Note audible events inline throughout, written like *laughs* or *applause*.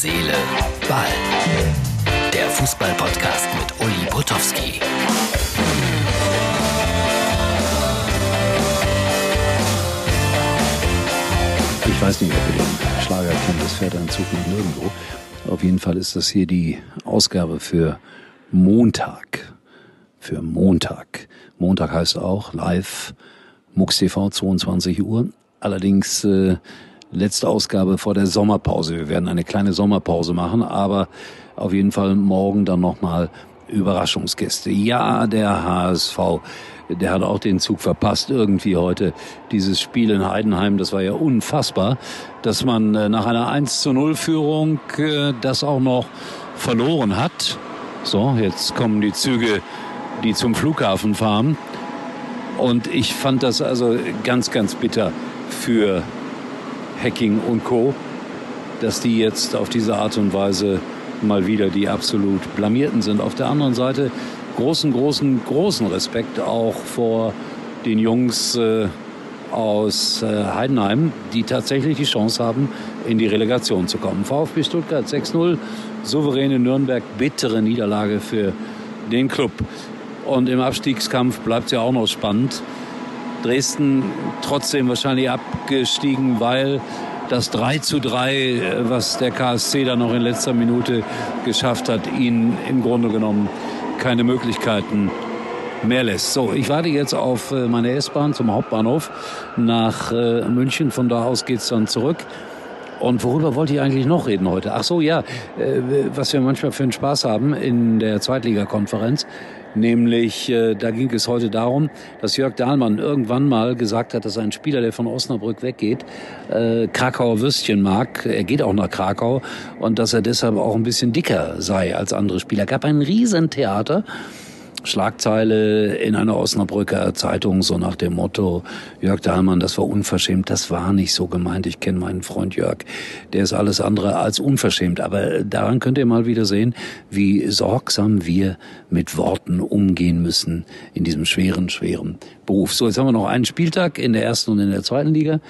Seele, Ball. Der Fußball-Podcast mit Uli Potowski. Ich weiß nicht, ob ihr den Schlager kennt, das fährt ein Zug nach nirgendwo. Auf jeden Fall ist das hier die Ausgabe für Montag. Für Montag. Montag heißt auch live MUX TV 22 Uhr. Allerdings äh, letzte Ausgabe vor der Sommerpause. Wir werden eine kleine Sommerpause machen, aber auf jeden Fall morgen dann nochmal Überraschungsgäste. Ja, der HSV, der hat auch den Zug verpasst irgendwie heute. Dieses Spiel in Heidenheim, das war ja unfassbar, dass man äh, nach einer 1 zu 0 Führung äh, das auch noch verloren hat. So, jetzt kommen die Züge, die zum Flughafen fahren. Und ich fand das also ganz, ganz bitter für Hacking und Co., dass die jetzt auf diese Art und Weise mal wieder die absolut blamierten sind. Auf der anderen Seite großen, großen, großen Respekt auch vor den Jungs äh, aus äh, Heidenheim, die tatsächlich die Chance haben, in die Relegation zu kommen. VfB Stuttgart 6-0, souveräne Nürnberg, bittere Niederlage für den Club. Und im Abstiegskampf bleibt es ja auch noch spannend. Dresden trotzdem wahrscheinlich abgestiegen, weil das 3 zu 3, was der KSC da noch in letzter Minute geschafft hat, ihnen im Grunde genommen keine Möglichkeiten mehr lässt. So, ich warte jetzt auf äh, meine S-Bahn zum Hauptbahnhof nach äh, München. Von da aus geht's dann zurück. Und worüber wollte ich eigentlich noch reden heute? Ach so, ja, äh, was wir manchmal für einen Spaß haben in der Zweitligakonferenz. Nämlich, äh, da ging es heute darum, dass Jörg Dahlmann irgendwann mal gesagt hat, dass ein Spieler, der von Osnabrück weggeht, äh, Krakauer Würstchen mag. Er geht auch nach Krakau und dass er deshalb auch ein bisschen dicker sei als andere Spieler. Gab ein Riesentheater. Schlagzeile in einer Osnabrücker Zeitung, so nach dem Motto, Jörg Dahlmann, das war unverschämt, das war nicht so gemeint, ich kenne meinen Freund Jörg, der ist alles andere als unverschämt, aber daran könnt ihr mal wieder sehen, wie sorgsam wir mit Worten umgehen müssen in diesem schweren, schweren Beruf. So, jetzt haben wir noch einen Spieltag in der ersten und in der zweiten Liga.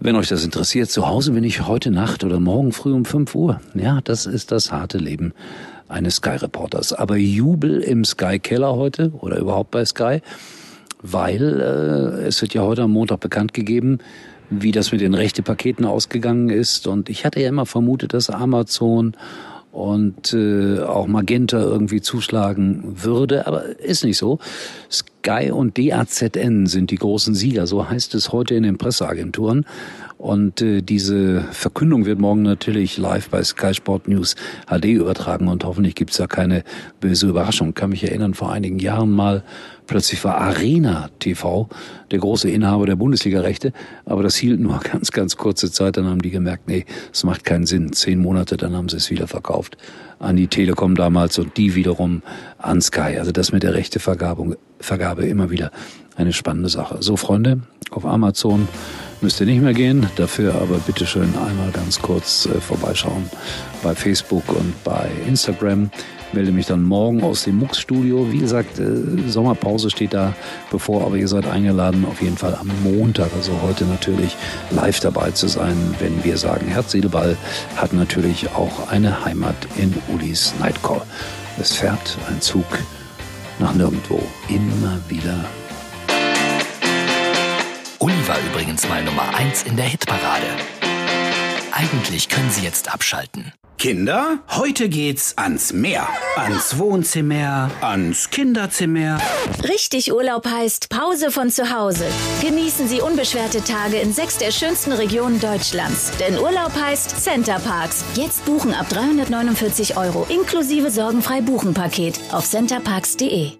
Wenn euch das interessiert, zu Hause bin ich heute Nacht oder morgen früh um 5 Uhr. Ja, das ist das harte Leben eines Sky-Reporters. Aber Jubel im Sky-Keller heute oder überhaupt bei Sky, weil äh, es wird ja heute am Montag bekannt gegeben, wie das mit den Rechte-Paketen ausgegangen ist. Und ich hatte ja immer vermutet, dass Amazon und äh, auch Magenta irgendwie zuschlagen würde, aber ist nicht so. Sky und DAZN sind die großen Sieger, so heißt es heute in den Presseagenturen. Und äh, diese Verkündung wird morgen natürlich live bei Sky Sport News HD übertragen und hoffentlich gibt's da keine böse Überraschung. Kann mich erinnern, vor einigen Jahren mal plötzlich war Arena TV der große Inhaber der Bundesliga-Rechte, aber das hielt nur *laughs* ganz, ganz kurze Zeit. Dann haben die gemerkt, nee, es macht keinen Sinn. Zehn Monate, dann haben sie es wieder verkauft an die Telekom damals und die wiederum an Sky. Also das mit der Rechtevergabe Vergabe immer wieder eine spannende Sache. So, Freunde, auf Amazon müsst ihr nicht mehr gehen. Dafür aber bitte schön einmal ganz kurz äh, vorbeischauen bei Facebook und bei Instagram. Melde mich dann morgen aus dem MUX-Studio. Wie gesagt, äh, Sommerpause steht da bevor, aber ihr seid eingeladen, auf jeden Fall am Montag, also heute natürlich live dabei zu sein, wenn wir sagen, Herz, hat natürlich auch eine Heimat in Ulis Nightcall. Es fährt ein Zug nach nirgendwo. Immer wieder Uli war übrigens mal Nummer 1 in der Hitparade. Eigentlich können Sie jetzt abschalten. Kinder, heute geht's ans Meer. Ans Wohnzimmer, ans Kinderzimmer. Richtig Urlaub heißt Pause von zu Hause. Genießen Sie unbeschwerte Tage in sechs der schönsten Regionen Deutschlands. Denn Urlaub heißt Center Parks. Jetzt buchen ab 349 Euro inklusive sorgenfrei Buchenpaket auf centerparks.de.